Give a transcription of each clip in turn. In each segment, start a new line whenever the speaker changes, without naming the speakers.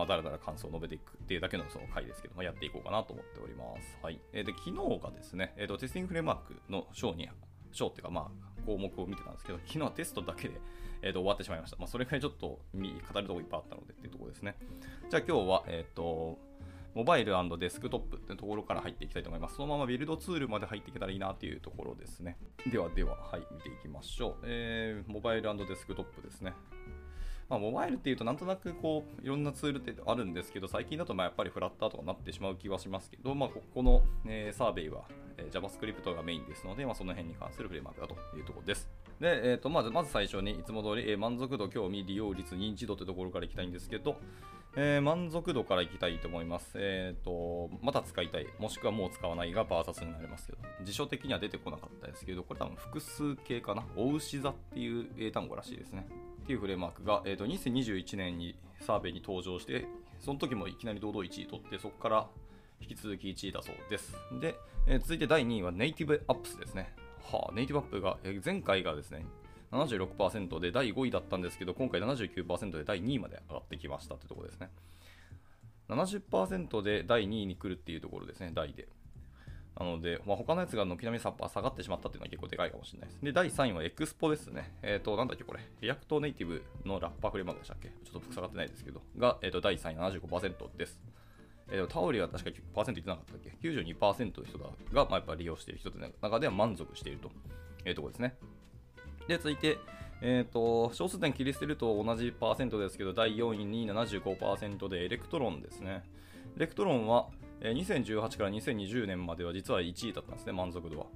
まあ、だらだら感想を述べていくっていうだけのその回ですけど、ま、やっていこうかなと思っております。はい。えー、で、昨日がですね、えーと、テスティングフレームワークの章に、章っていうか、まあ、項目を見てたんですけど、昨日はテストだけで、えー、と終わってしまいました。まあ、それくらいちょっと語るところいっぱいあったのでっていうところですね。じゃあ今日は、えっ、ー、と、モバイルデスクトップってところから入っていきたいと思います。そのままビルドツールまで入っていけたらいいなというところですね。ではでは、はい、見ていきましょう。えー、モバイルデスクトップですね。まあ、モバイルっていうとなんとなくこういろんなツールってあるんですけど最近だとまあやっぱりフラッターとかなってしまう気はしますけど、まあ、ここの、え、サーベイは、え、JavaScript がメインですので、まあ、その辺に関するフレームワークだというところです。で、えーとまずまず最初にいつも通り、え、満足度、興味、利用率、認知度というところからいきたいんですけど、えー、満足度からいきたいと思います。えっ、ー、と、また使いたい、もしくはもう使わないがバーサスになりますけど、辞書的には出てこなかったですけど、これ多分複数形かな。お牛座っていう英単語らしいですね。っていうフレームワークが、えーと、2021年にサーベイに登場して、その時もいきなり堂々1位取って、そこから引き続き1位だそうです。で、えー、続いて第2位は Native Apps ですね。はあ、 Native App が、えー、前回がですね、76%で第5位だったんですけど、今回79%で第2位まで上がってきましたってところですね。70%で第2位に来るっていうところですね、第で。なので、まあ、他のやつが軒並み下がってしまったっていうのは結構でかいかもしれないです。で、第3位は Expo ですね。えっ、ー、と、なんだっけこれ。 React Native のラッパーフレームワークでしたっけ？ちょっと下がってないですけど。が、えっ、ー、と、第3位75%です。えー、 Tauri は確かパーセント言ってなかったっけ ?92% の人が、まあ、やっぱ利用している人の中では満足しているというところですね。で、続いて、えーと、小数点切り捨てると同じパーセントですけど、第4位に75%で Electron ですね。 Electron は、え2018から2020年までは実は1位だったんですね、満足度は。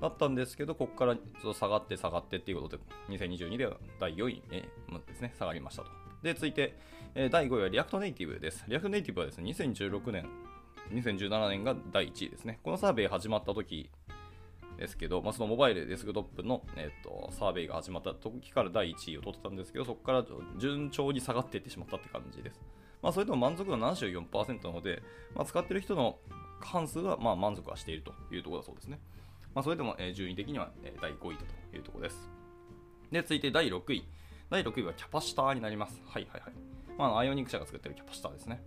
だったんですけど、ここからちょっと下がって下がってっていうことで、2022では第4位、えですね、下がりましたと。で、続いて、第5位は React Native です。 React Native はですね、2016年、2017年が第1位ですね。このサーベイ始まった時ですけど、まあ、そのモバイルデスクトップの、えーと、サーベイが始まった時から第1位を取ってたんですけど、そこから順調に下がっていってしまったって感じです。まあ、それでも満足度74%なので、まあ、使っている人の半数はまあ満足はしているというところだそうですね。まあ、それでも、順位的には、第5位だというところです。で、続いて第6位。第6位はキャパシターになります。はいはいはい。まあ、アイオニック社が作っているキャパシターですね。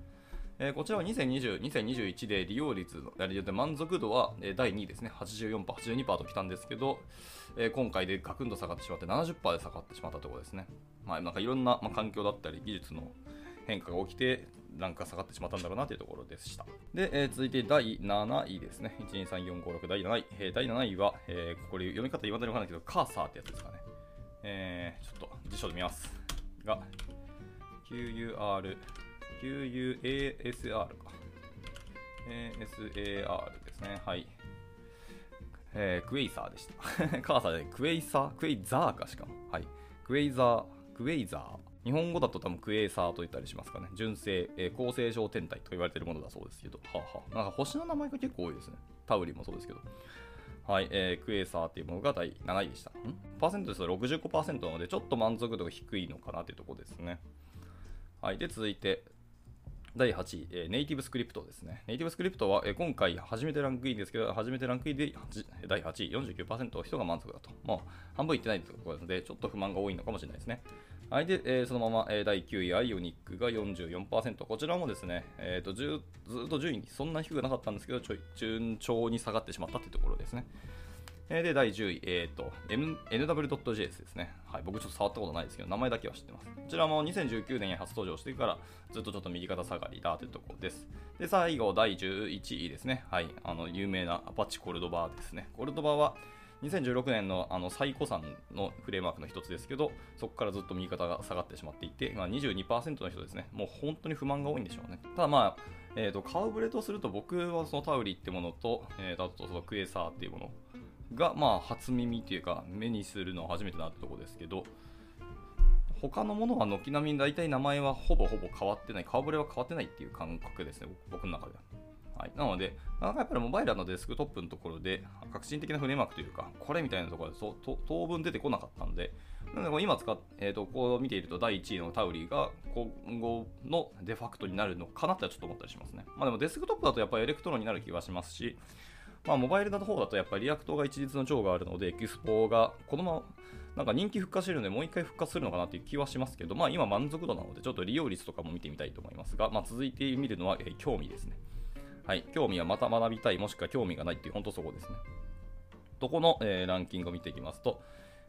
えー、こちらは2020、2021で利用率の、満足度は、第2位ですね、84%、82%ときたんですけど、えー、今回でガクンと下がってしまって70%で下がってしまったところですね。まあ、なんかいろんな、まあ、環境だったり技術の変化が起きて、ランクが下がってしまったんだろうなというところでした。で、えー、続いて第7位ですね。1、2、3、4、5、6、第7位。えー、第7位は、えー、これ読み方言わないわかんないけど、カーサーってやつですかね。えー、ちょっと辞書で見ます。が、QUR、QUASR か。ASAR ですね。はい。えー、クエイサーでした。カーサーでクエイサー？クエイザーかしかも。はい。クエイザー、クエイザー。日本語だと多分クエイサーと言ったりしますかね。純正、えー、構成上天体と言われているものだそうですけど。はあ、はあ、なんか星の名前が結構多いですね。タウリもそうですけど。はい、えー、クエイサーっていうものが第7位でした。パーセントですと65%なので、ちょっと満足度が低いのかなというところですね。はい、で、続いて、第8位、えー、ネイティブスクリプトですね。ネイティブスクリプトは、えー、今回初めてランクインですけど、初めてランクインで第8位、49%人が満足だと。まあ、半分いってないということなので、ちょっと不満が多いのかもしれないですね。はい、で、えー、そのまま、えー、第9位、アイオニックが44%。こちらもですね、えーと、ずっと順位そんな低くなかったんですけど、ちょい順調に下がってしまったというところですね。えで、第10位、え、ー、と、nw.js ですね。はい、僕ちょっと触ったことないですけど、名前だけは知ってます。こちらも2019年に初登場してから、ずっとちょっと右肩下がりだというところです。で、最後、第11位ですね。はい、あの、有名なアパッチコルドバーですね。コルドバーは、2016年のあの最古参のフレームワークの一つですけど、そこからずっと右肩が下がってしまっていて、まあ、22%の人ですね、もう本当に不満が多いんでしょうね。ただまあ、えーと、顔ぶれとすると僕はその Tauri ってものと、えー、あとその Quasar っていうものが、まあ、初耳というか、目にするのは初めてなったところですけど、他のものは軒並み大体名前はほぼほぼ変わってない、顔ぶれは変わってないっていう感覚ですね、僕の中では。はい、なので、なかなかやっぱりモバイルのデスクトップのところで、革新的なフレームワークというか、これみたいなところでと当分出てこなかったんで、なので今使っ、えーと、こう見ていると第1位の Tauri が今後のデファクトになるのかなってちょっと思ったりしますね。まあでもデスクトップだとやっぱり Electron になる気がしますし、まあ、モバイルの方だとやっぱり React が一日の長があるので、 Expo がこのままなんか人気復活してるので、もう一回復活するのかなっていう気はしますけど、まあ今満足度なので、ちょっと利用率とかも見てみたいと思いますが、まあ続いて見るのは、え、興味ですね。はい、興味はまた学びたい、もしくは興味がないっていう、本当そこですね。とこの、えー、ランキングを見ていきますと、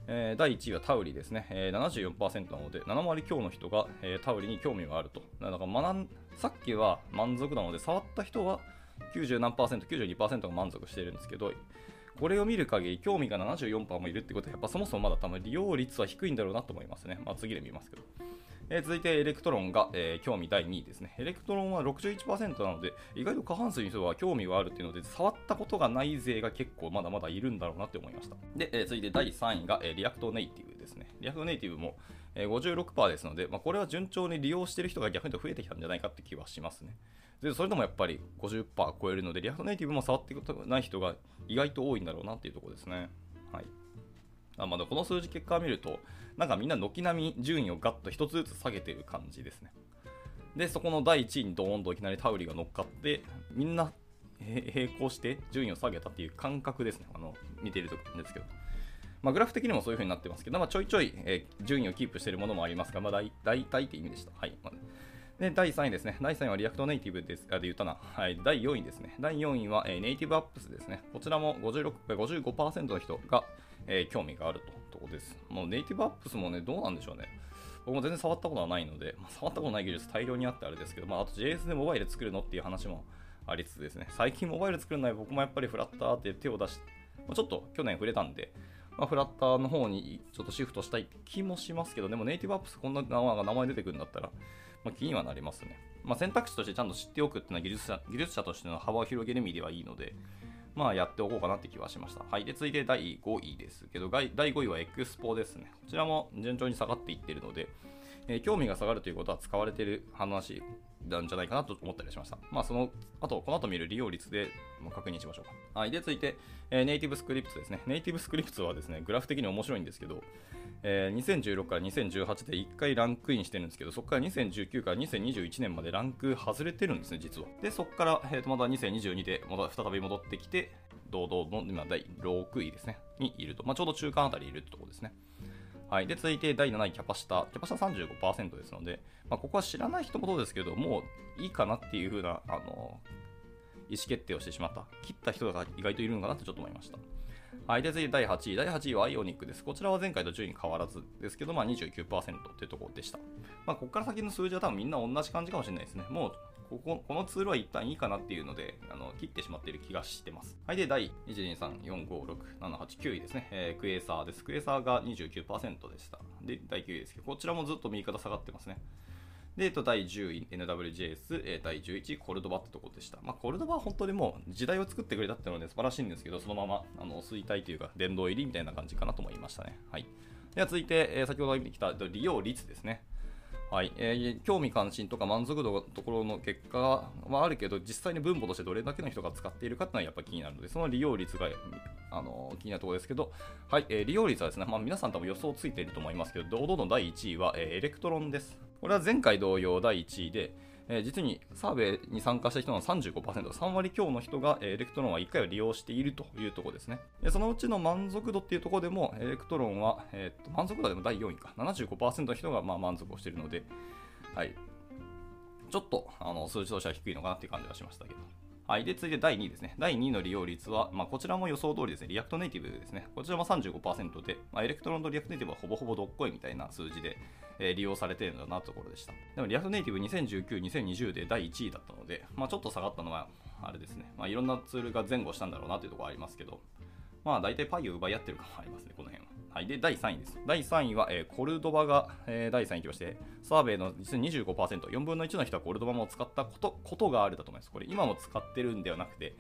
えー、第1位は Tauri ですね、えー、74%なので、7割強の人が、え、 Tauri に興味があると。だから学んさっきは満足なので、触った人は90何パーセント、92%が満足しているんですけど、これを見る限り興味が74%もいるってことは、やっぱそもそもまだ多分利用率は低いんだろうなと思いますね。まあ、次で見ますけど。えー、続いて Electron が、えー、興味第2位ですね。 Electron は61%なので、意外と過半数の人は興味があるっていうので、触ったことがない勢が結構まだまだいるんだろうなって思いました。で、えー、続いて第3位が、えー、 React Native ですね。 React Native も、えー、56%ですので、まあ、これは順調に利用してる人が逆に増えてきたんじゃないかって気はしますね。でそれでもやっぱり50%超えるので、 React Native も触ってない人が意外と多いんだろうなっていうところですね。はい。あまだこの数字結果を見ると、なんかみんな軒並み順位をガッと1つずつ下げてる感じですね。で、そこの第1位にドーンといきなり Tauri が乗っかって、みんな並行して順位を下げたっていう感覚ですね。あの見ているとですけど。まあ、グラフ的にもそういう風になってますけど、まあ、ちょいちょい、え、順位をキープしているものもありますが、まあ、大大体って意味でした。はい。で、第3位ですね。第3位は React Native です。あ、で言ったな。はい。第4位ですね。第4位は、えー、 Native Apps ですね。こちらも56 55%の人が、えー、興味があるととこです。もう Native Apps もね、どうなんでしょうね。僕も全然触ったことはないので、まあ、触ったことない技術大量にあってあれですけど、まあ、あと JS でモバイル作るのっていう話もありつつですね、最近モバイル作るのは僕もやっぱりフラッターって手を出して、まあ、ちょっと去年触れたんで、まあ、フラッターの方にちょっとシフトしたい気もしますけど、でもネイティブアップスこんな名前出てくるんだったら、まあ、気にはなりますね。まあ、選択肢としてちゃんと知っておくっていうのは技術者技術者としての幅を広げる意味ではいいので、まあ、やっておこうかなって気はしました。はい。で、続いて第5位ですけど、第5位はエクスポですね。こちらも順調に下がっていってるので、えー、興味が下がるということは使われてる話なんじゃないかなと思ったりしました。まあ、その後、この後見る利用率で確認しましょうか。はい。で、続いて、えー、ネイティブスクリプトですね。ネイティブスクリプトはですね、グラフ的に面白いんですけど、えー、2016から2018で1回ランクインしてるんですけど、そこから2019から2021年までランク外れてるんですね、実は。で、そこから、えー、とまた2022でまた再び戻ってきて、堂々の今第6位ですね、にいると。まあ、ちょうど中間あたりいるってところですね。はい。で、続いて第7位、キャパシタ。キャパシタ35%ですので、まあ、ここは知らない人もそうですけど、もういいかなっていう風な、あの、意思決定をしてしまった。切った人が意外といるのかなってちょっと思いました。はい、で次第8位。第8位はアイオニックです。こちらは前回と順位変わらずですけど、まあ、29%というところでした。まあ、ここから先の数字は多分みんな同じ感じかもしれないですね。もうこここのツールは一旦いいかなっていうので、あの切ってしまっている気がしてます。はい、で、第1、2、3、4、5、6、7、8、9位ですね。えー、クエーサーです。クエーサーが29%でした。で、第9位ですけど、こちらもずっと右肩下がってますね。で、えっと、第10位、NWJS、えー、第11位、 Cordova ってとこでした。まあ、 Cordova は本当にもう時代を作ってくれたっていうので素晴らしいんですけど、そのままあの衰退というか、殿堂入りみたいな感じかなと思いましたね。はい。では続いて、えー、先ほど見てきた利用率ですね。はい、えー、興味関心とか満足度のところの結果はあるけど、実際に分母としてどれだけの人が使っているかっていうのはやっぱ気になるので、その利用率が、あの気になるところですけど、はい、えー、利用率はですね、まあ、皆さん多分予想ついていると思いますけど、堂々の第1位は、えー、 Electron です。これは前回同様第1位で、えー、実にサーベイに参加した人の35%、3割強の人が、 Electron は1回を利用しているというところですね。でそのうちの満足度っていうところでも、 Electron は、えー、と満足度でも第4位か、75%の人がまあ満足をしているので、はい。ちょっとあの数字としては低いのかなっていう感じはしましたけど。はい。で、続いて第2位ですね。第2位の利用率は、まあ、こちらも予想通りですね。 React Native ですね。こちらも35%で、まあ、 Electron と React Native はほぼほぼどっこいみたいな数字で、えー、利用されているんだなというところでした。でも、 React Native 2019、2020で第1位だったので、まあ、ちょっと下がったのは、あれですね。まあ、いろんなツールが前後したんだろうなというところはありますけど、まあ、大体パイを奪い合ってる感もありますね、この辺は。はい、で第3位です。第3位は、えー、 Cordova が、えー、第3位きまして、サーベイの実に25%、4分の1の人は Cordova も使ったことことがあるだと思います。これ、今も使ってるんではなくて、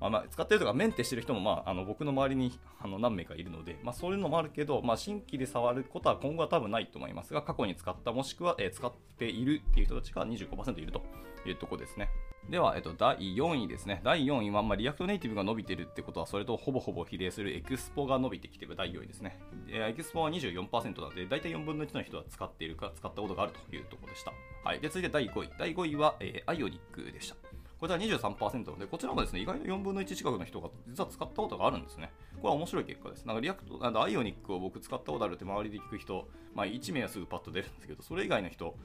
まあ、まあ使ってるとかメンテしてる人も、まあ、あの僕の周りにあの何名かいるので、まあ、そういうのもあるけど、まあ、新規で触ることは今後は多分ないと思いますが、過去に使ったもしくは、えー、使っているっていう人たちが25%いるというところですね。では、えっと、第4位ですね。第4位は、まあ、 React Native が伸びてるってことは、それとほぼほぼ比例する Expo が伸びてきてる第4位ですね。 Expo は24%なので、大体4分の1の人は使っているか、使ったことがあるというところでした。はい。で、続いて第5位。第5位は、えー、 Ionic でした。こちら23%なので、こちらもですね、意外と4分の1近くの人が実は使ったことがあるんですね。これは面白い結果です。なんか React、なん Ionic を僕使ったことあるって周りで聞く人、まあ1名はすぐパッと出るんですけど、それ以外の人、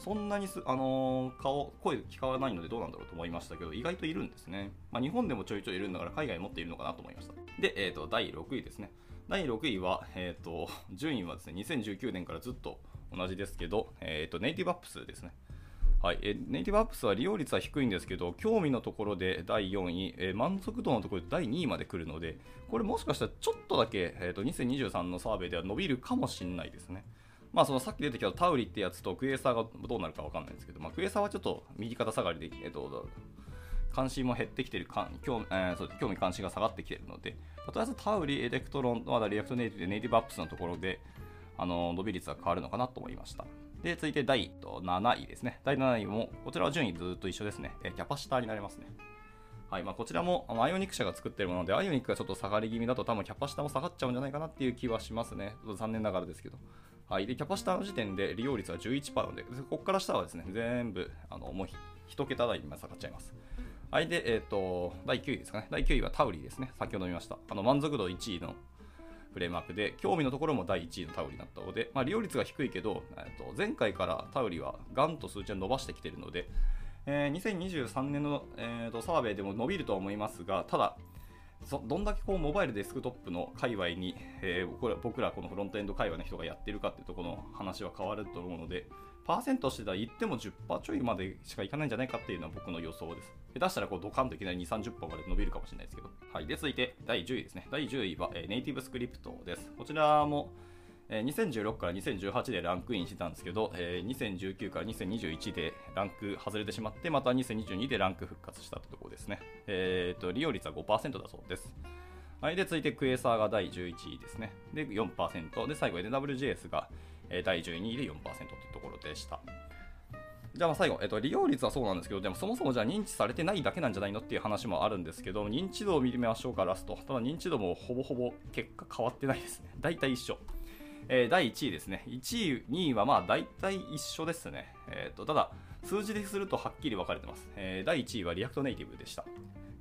そんなにす、あのー、顔、声聞かないのでどうなんだろうと思いましたけど、意外といるんですね。まあ日本でもちょいちょいいるんだから海外に持っているのかなと思いました。で、えっ、ー、と、第6位ですね。第6位は、えっ、ー、と、順位はですね、2019年からずっと同じですけど、えっ、と、ネイティブアップスですね。はい、えネイティブアップスは利用率は低いんですけど、興味のところで第4位、え満足度のところで第2位まで来るので、これもしかしたらちょっとだけ、えーと、2023のサーベイでは伸びるかもしれないですね。まあ、そのさっき出てきた Tauri ってやつと Quasar がどうなるか分かんないんですけど、まあ、 Quasar はちょっと右肩下がりで、えーと、関心も減ってきてるか興,、えー、そう興味関心が下がってきてるので、とりあえず Tauri、 Electron、まだ React Native Native Apps のところで、あの伸び率は変わるのかなと思いました。で、続いて第7位ですね。第7位も、こちらは順位ずっと一緒ですね。 Capacitor になりますね。はいまあ、こちらもアイオニック社が作ってるもので、アイオニックがちょっと下がり気味だと多分キャパシタも下がっちゃうんじゃないかなっていう気はしますね。ちょっと残念ながらですけど。はい、でキャパシタの時点で利用率は11%なので、ここから下はですね、全部、あのもう1桁台に下がっちゃいます。はい、で、えっ、ー、と、第9位ですかね。第9位はタウリーですね。先ほど見ました。あの満足度1位のフレームワークで、興味のところも第1位のタウリになったので、まあ、利用率が低いけど、えー、と前回からタウリはガンと数値を伸ばしてきているので、えー、2023年の、えー、とサーベイでも伸びるとは思いますが、ただ、どんだけこうモバイルデスクトップの界隈に、えー、僕らこのフロントエンド界隈の人がやってるかっていうとこの話は変わると思うので、パーセントしてたら言っても10%ちょいまでしかいかないんじゃないかっていうのは僕の予想です。下手したらこうドカンといきなり2、30%まで伸びるかもしれないですけど。はい。で、続いて第10位ですね。第10位は、え、ネイティブスクリプトです。こちらも、え、2016から2018でランクインしてたんですけど、え、2019から2021でランク外れてしまって、また2022でランク復活したってところですね。えーと、利用率は5%だそうです。はい。で、続いてクエーサーが第11位ですね。で、4%。で、最後 NWJS がえ第12位で4%というところでした。じゃあ最後、えっと、利用率はそうなんですけど、でもそもそもじゃあ認知されてないだけなんじゃないのっていう話もあるんですけど、認知度を見てみましょうか、ラスト。ただ認知度もほぼほぼ結果変わってないですね。大体一緒。えー、第1位ですね。1位、2位はまあ大体一緒ですね。えっ、と、ただ、数字でするとはっきり分かれてます。えー、第1位は React Native でした。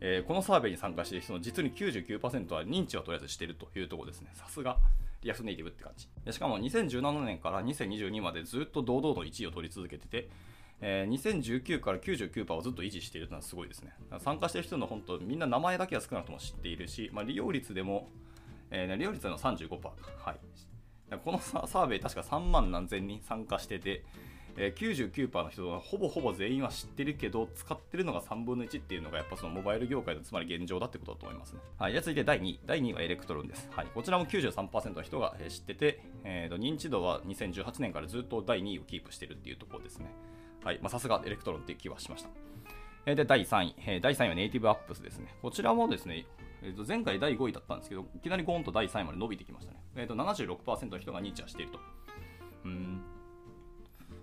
えー、このサーベイに参加している人の実に99%は認知はとりあえずしているというところですね。さすが。 React Native って感じ。しかも2017年から2022までずっと堂々の1位を取り続けてて、えー、2019から99%をずっと維持しているのはすごいですね。参加している人の本当、みんな名前だけは少なくとも知っているし、まあ、利用率でも、えー、利用率の35%。はい。このサーベイ確か3万何千人参加してて、え、99%の人がほぼほぼ全員は知ってるけど、使ってるのが3分の1っていうのが、やっぱそのモバイル業界のつまり現状だってことだと思いますね。はい。じゃ続いて第2位。第2位は Electron です。はい。こちらも93%の人が知ってて、えーと、認知度は2018年からずっと第2位をキープしてるっていうところですね。はい。ま、さすが Electron っていう気はしました。えで、第3位。え第3位は Native Apps ですね。こちらもですね、えー、と前回第5位だったんですけど、いきなりゴーンと第3位まで伸びてきましたね。えー、と76%の人が認知はしていると。うん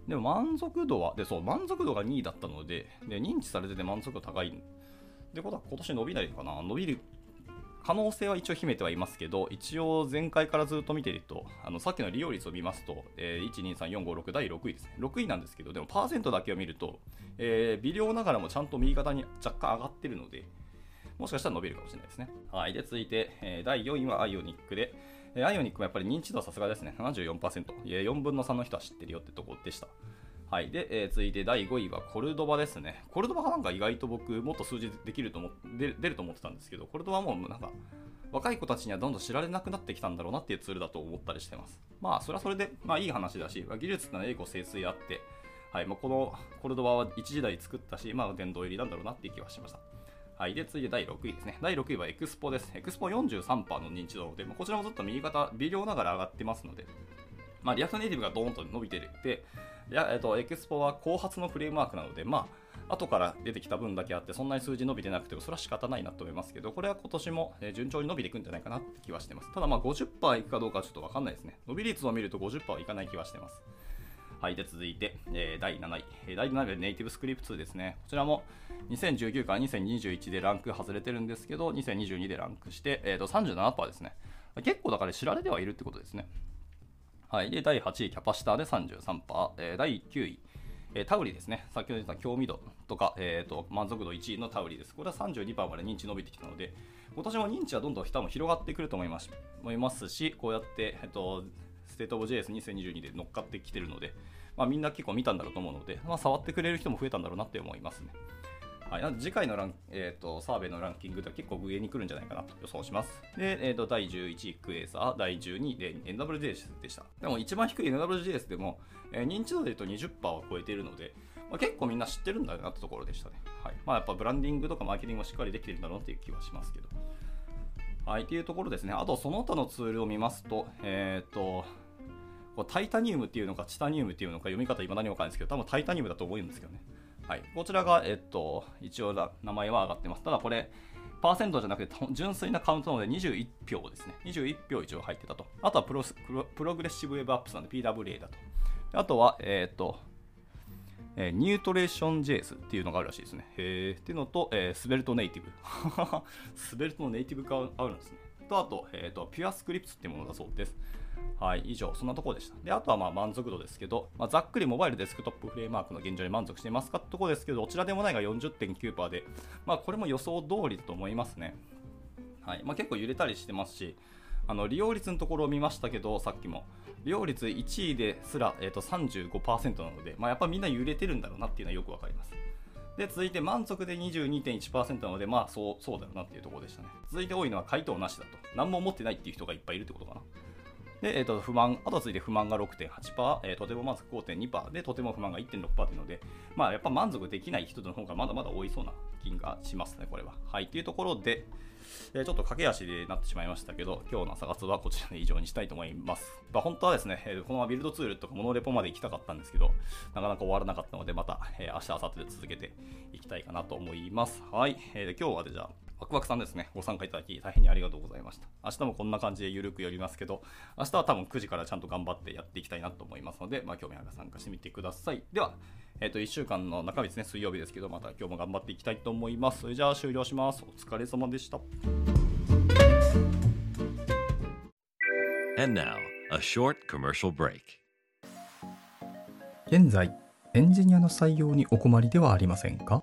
でも満足度は、で、そう、満足度が2位だったので、で認知されてて満足度高い。ってことは今年伸びないのかな？伸びる可能性は一応秘めてはいますけど、一応前回からずっと見てると、あのさっきの利用率を見ますと、えー、1、2、3、4、5、6、第6位ですね。6位なんですけど、でもパーセントだけを見ると、えー、微量ながらもちゃんと右肩に若干上がってるので、もしかしたら伸びるかもしれないですね。はい。で、続いて、えー、第4位はアイオニックで、えアイオニックもやっぱり認知度はさすがですね。74%。いや、4分の3の人は知ってるよってとこでした。はい。で、えー、続いて第5位はコルドバですね。コルドバがなんか意外と僕、もっと数字できると思出ると思ってたんですけど、コルドバもなんか、若い子たちにはどんどん知られなくなってきたんだろうなっていうツールだと思ったりしてます。まあ、それはそれで、まあいい話だし、技術ってのは英語清水あって、はい、まあ、このコルドバは一時代作ったし、まあ、殿堂入りなんだろうなっていう気はしました。はい。で、次いで第6位ですね。第6位はエクスポです。エクスポ43%の認知度で、まあ、こちらもずっと右肩、微量ながら上がってますので、まあ、 React Native がドーンと伸びてる。で、やえっと、 Expo は後発のフレームワークなので、まあ、後から出てきた分だけあって、そんなに数字伸びてなくても、それは仕方ないなと思いますけど、これは今年も順調に伸びていくんじゃないかなって気はしてます。ただ、まあ50%いくかどうかはちょっとわかんないですね。伸び率を見ると50%はいかない気はしてます。はい、で続いて、えー、第7位。え、第7位は NativeScript 2ですね。こちらも2019から2021でランク外れてるんですけど、2022でランクして、えー、と37%ですね。結構だから知られてはいるってことですね。はい。で、第8位、 Capacitor で33%。えー、第9位、えー、 Tauri ですね。先ほど言った興味度とか、えーと、満足度1位の Tauri です。これは32%まで認知伸びてきたので、今年も認知はどんどん人も広がってくると思います思いますし、こうやって、えっと、 State of JS2022 で乗っかってきてるので、まあ、みんな結構見たんだろうと思うので、まあ、触ってくれる人も増えたんだろうなって思いますね。はい、次回のラン、えーと、サーベイのランキングでは結構上に来るんじゃないかなと予想します。で、えーと、第11位 Quasar、第12位で NWJS でした。でも一番低い NWJS でも、えー、認知度で言うと20%を超えているので、まあ、結構みんな知ってるんだなってところでしたね。はいまあ、やっぱブランディングとかマーケティングもしっかりできてるんだろうっていう気はしますけど。はい、っていうところですね。あと、その他のツールを見ますと、えっ、ー、と、こうタイタニウムっていうのか、チタニウムっていうのか、読み方今何もわかんないですけど、多分タイタニウムだと思うんですけどね。はい、こちらが、えっと、一応名前は上がってます。ただこれ、パーセントじゃなくて純粋なカウントなので21票ですね。21票一応入ってたと。あとはプロプログレッシブウェブアップスなんで PWA だと。あとは、えっ、と、えー、ニュートレーション JS っていうのがあるらしいですね。へーっていうのと、えー、スベルトネイティブ。スベルトのネイティブ化あるんですね。と、あと、え、ー、と、ピュアスクリプトっていうものだそうです。はい、以上、そんなところでした。で、あとはまあ満足度ですけど、まあ、ざっくりモバイルデスクトップフレームワークの現状に満足していますかってところですけど、どちらでもないが40.9%で、まあ、これも予想通りだと思いますね。はいまあ、結構揺れたりしてますし、あの利用率のところを見ましたけど、さっきも。利用率1位ですら、えー、と35%なので、まあ、やっぱみんな揺れてるんだろうなっていうのはよくわかります。で、続いて満足で22.1%なので、まあそうそうだよなっていうところでしたね。続いて多いのは回答なしだと。何も持ってないっていう人がいっぱいいるってことかな。で、えー、と不満、あと続いて不満が6.8%、えー、とても満足5.2%で、とても不満が1.6%というので、まあ、やっぱ満足できない人の方がまだまだ多いそうな気がしますね、これは。はい、というところで、えー、ちょっと駆け足でなってしまいましたけど、今日の朝活はこちらで以上にしたいと思います。まあ、本当はですね、えー、このままビルドツールとかモノレポまで行きたかったんですけど、なかなか終わらなかったので、また、えー、明日、明後日で続けていきたいかなと思います。はい、えー、今日はでじゃあ、ワクワクさんですね、ご参加いただき大変にありがとうございました。明日もこんな感じでゆるくやりますけど、明日は多分9時からちゃんと頑張ってやっていきたいなと思いますので、まあ、興味ある方参加してみてください。では、えっ、ー、と、1週間の中日ですね、水曜日ですけど、また今日も頑張っていきたいと思います。それじゃあ終了します。お疲れ様でした。
And now, a short commercial break.
現在、エンジニアの採用にお困りではありませんか？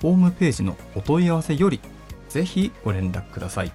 ホームページのお問い合わせよりぜひご連絡ください。